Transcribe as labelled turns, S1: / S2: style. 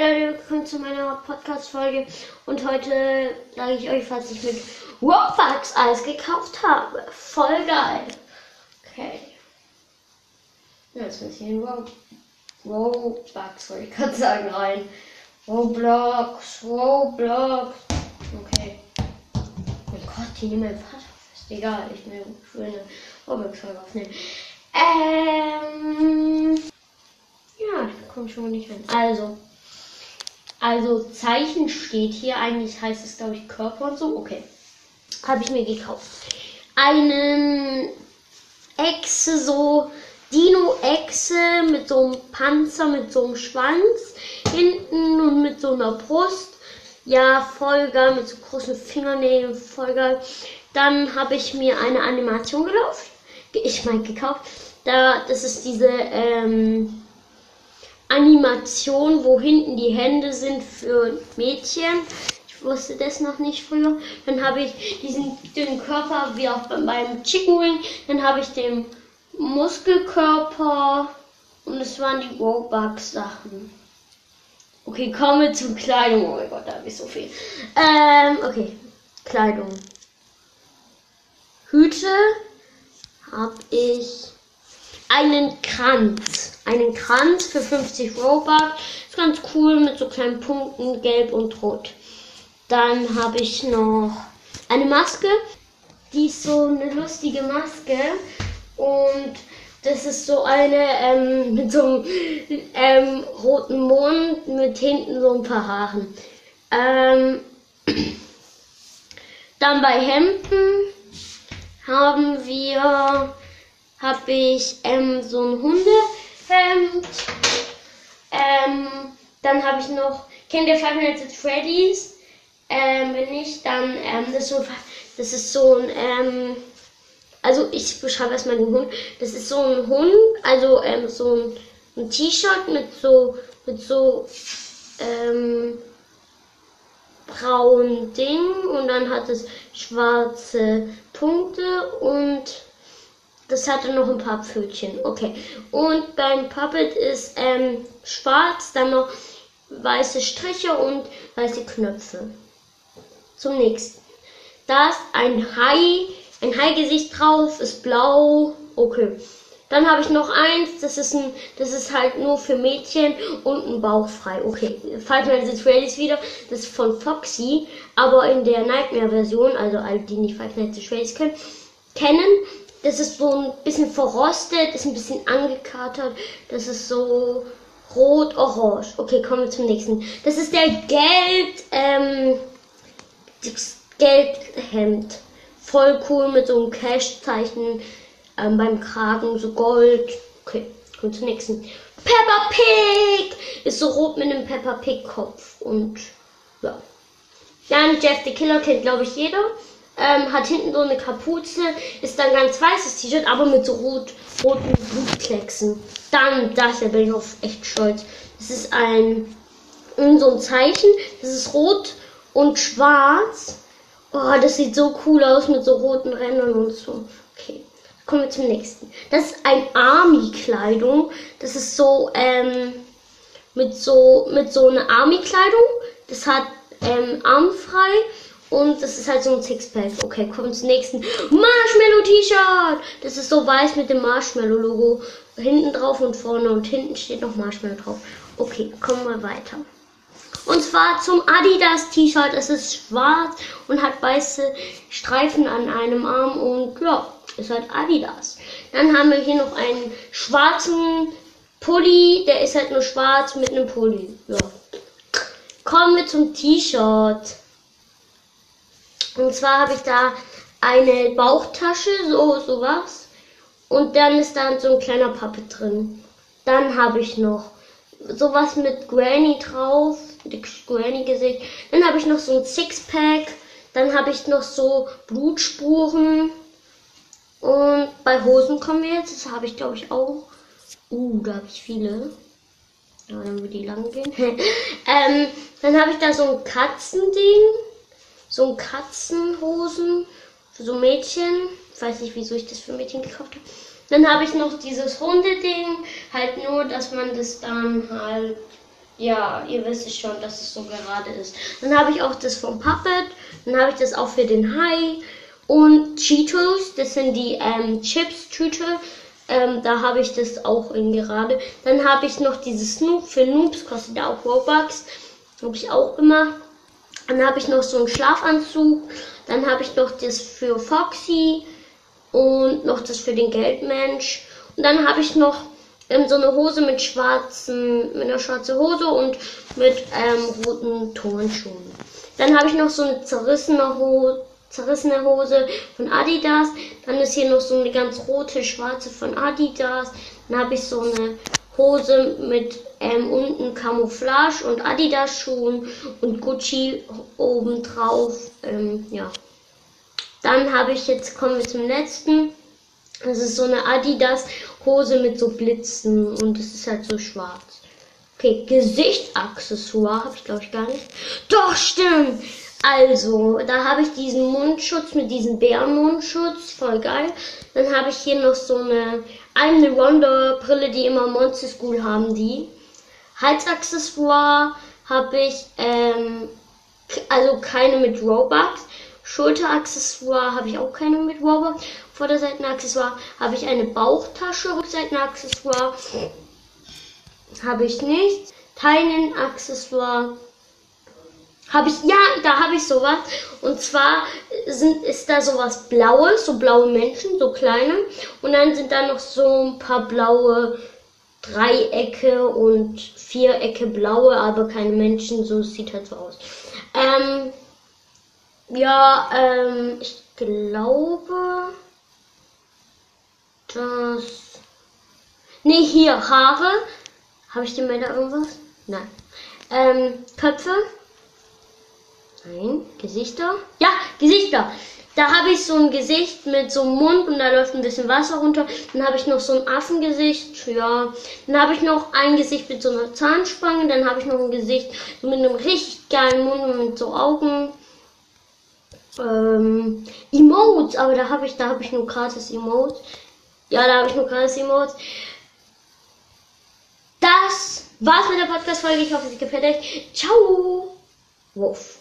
S1: Hey Leute, willkommen zu meiner Podcast-Folge und heute sage ich euch, was ich mit Robux alles gekauft habe. Voll geil. Okay. Jetzt muss ich in Ro Robux, wollte ich gerade sagen, rein. Roblox, Roblox. Okay. Oh Gott, die nehmen mein Vater fest. Egal, ich will eine Roblox-Folge aufnehmen. Ähm. Ja, da komme schon nicht rein. Also. Also Zeichen steht hier. Eigentlich heißt es, glaube ich, Körper und so. Okay. Habe ich mir gekauft. Einen Echse, so Dino-Echse mit so einem Panzer, mit so einem Schwanz hinten und mit so einer Brust. Ja, voll geil, mit so großen Fingernägeln, voll geil. Dann habe ich mir eine Animation gelaufen. Ich meine gekauft. Da, das ist diese, ähm, Animation, wo hinten die Hände sind für Mädchen. Ich wusste das noch nicht früher. Dann habe ich diesen dünnen Körper wie auch beim Chicken Wing. Dann habe ich den Muskelkörper und es waren die Robux Sachen. Okay, kommen wir zur Kleidung. Oh mein Gott, da habe ich so viel. Ähm, okay, Kleidung. Hüte habe ich einen Kranz. Einen Kranz für 50 Robux. Ist ganz cool mit so kleinen Punkten, gelb und rot. Dann habe ich noch eine Maske. Die ist so eine lustige Maske. Und das ist so eine ähm, mit so einem ähm, roten Mond mit hinten so ein paar Haaren. Ähm, dann bei Hemden haben wir habe ich ähm, so ein Hundehemd. Ähm, dann habe ich noch, ihr Five Nights at Freddy's? Ähm, wenn nicht, dann, ähm, das, ist so, das ist so ein, ähm, also ich beschreibe erstmal den Hund. Das ist so ein Hund, also ähm, so ein, ein T-Shirt mit so, mit so, ähm, braunen Ding und dann hat es schwarze Punkte und das hatte noch ein paar Pfötchen. Okay. Und beim Puppet ist ähm, schwarz, dann noch weiße Striche und weiße Knöpfe. Zum nächsten. Da ist ein Hai, ein Hai-Gesicht drauf, ist blau. Okay. Dann habe ich noch eins, das ist ein, das ist halt nur für Mädchen und ein Bauch frei. Okay, Five Nights at Freddy's wieder, das ist von Foxy, aber in der Nightmare-Version, also alle, die nicht Five Nights at Freddy's können, kennen, das ist so ein bisschen verrostet, ist ein bisschen angekatert. Das ist so rot-orange. Okay, kommen wir zum nächsten. Das ist der Geld, ähm, das Geldhemd. Voll cool mit so einem Cash-Zeichen ähm, beim Kragen, so Gold. Okay, kommen wir zum nächsten. Peppa Pig! Ist so rot mit einem Peppa Pig-Kopf. Und ja. Dann Jeff the Killer kennt, glaube ich, jeder ähm, hat hinten so eine Kapuze, ist dann ganz weißes T-Shirt, aber mit so rot, roten Blutklecksen. Dann, das, da bin ich auf echt stolz. Das ist ein, so ein Zeichen, das ist rot und schwarz. Oh, das sieht so cool aus mit so roten Rändern und so. Okay, kommen wir zum nächsten. Das ist ein Army-Kleidung. Das ist so, ähm, mit so, mit so einer Army-Kleidung. Das hat, ähm, armfrei und das ist halt so ein Sixpack. Okay, kommen zum nächsten. Marshmallow-T-Shirt! Das ist so weiß mit dem Marshmallow-Logo. Hinten drauf und vorne und hinten steht noch Marshmallow drauf. Okay, kommen wir weiter. Und zwar zum Adidas T-Shirt. Es ist schwarz und hat weiße Streifen an einem Arm und ja, ist halt Adidas. Dann haben wir hier noch einen schwarzen Pulli. Der ist halt nur schwarz mit einem Pulli. Ja. Kommen wir zum T-Shirt. Und zwar habe ich da eine Bauchtasche, so sowas. Und dann ist da so ein kleiner Pappe drin. Dann habe ich noch sowas mit Granny drauf, Granny-Gesicht. Dann habe ich noch so ein Sixpack. Dann habe ich noch so Blutspuren. Und bei Hosen kommen wir jetzt. Das habe ich, glaube ich, auch. Uh, da habe ich viele. Ja, dann würde die lang gehen. ähm, dann habe ich da so ein Katzending so Katzenhosen für so Mädchen. Ich weiß nicht, wieso ich das für Mädchen gekauft habe. Dann habe ich noch dieses Hundeding, halt nur, dass man das dann halt Ja, ihr wisst schon, dass es so gerade ist. Dann habe ich auch das vom Puppet. Dann habe ich das auch für den Hai. Und Cheetos, das sind die ähm, Chips-Tüte. Ähm, da habe ich das auch in gerade. Dann habe ich noch dieses Snoop für Noobs, kostet auch Robux. Habe ich auch gemacht. Dann habe ich noch so einen Schlafanzug. Dann habe ich noch das für Foxy und noch das für den Geldmensch. Und dann habe ich noch ähm, so eine Hose mit schwarzen, mit einer schwarzen Hose und mit ähm, roten Turnschuhen. Dann habe ich noch so eine zerrissene Hose, zerrissene Hose von Adidas. Dann ist hier noch so eine ganz rote, schwarze von Adidas. Dann habe ich so eine Hose mit ähm, unten Camouflage und Adidas Schuhen und Gucci obendrauf. Ähm, ja. Dann habe ich jetzt, kommen wir zum letzten. Das ist so eine Adidas Hose mit so Blitzen und es ist halt so schwarz. Okay, Gesichtsaccessoire habe ich glaube ich gar nicht. Doch, stimmt. Also, da habe ich diesen Mundschutz mit diesem Bärenmundschutz, voll geil. Dann habe ich hier noch so eine eine Wonder Brille, die immer Monster School haben, die. Halsaccessoire habe ich, ähm, also keine mit Robux. Schulteraccessoire habe ich auch keine mit Robux. Vorderseitenaccessoire habe ich eine Bauchtasche. Rückseitenaccessoire habe ich nicht. Teilenaccessoire habe ich, ja, da habe ich sowas. Und zwar sind, ist da sowas Blaues, so blaue Menschen, so kleine. Und dann sind da noch so ein paar blaue Dreiecke und Vierecke blaue, aber keine Menschen. So sieht halt so aus. Ähm, ja, ähm, ich glaube, dass. Nee, hier, Haare. Habe ich dir mal da irgendwas? Nein. Ähm, Köpfe. Nein, Gesichter? Ja, Gesichter. Da habe ich so ein Gesicht mit so einem Mund und da läuft ein bisschen Wasser runter. Dann habe ich noch so ein Affengesicht, ja. Dann habe ich noch ein Gesicht mit so einer Zahnspange. Dann habe ich noch ein Gesicht mit einem richtig geilen Mund und mit so Augen. Ähm, Emotes, aber da habe ich, da habe ich nur gratis Emotes. Ja, da habe ich nur gratis Emotes. Das war's mit der Podcast-Folge. Ich hoffe, sie gefällt euch. Ciao! Wuff.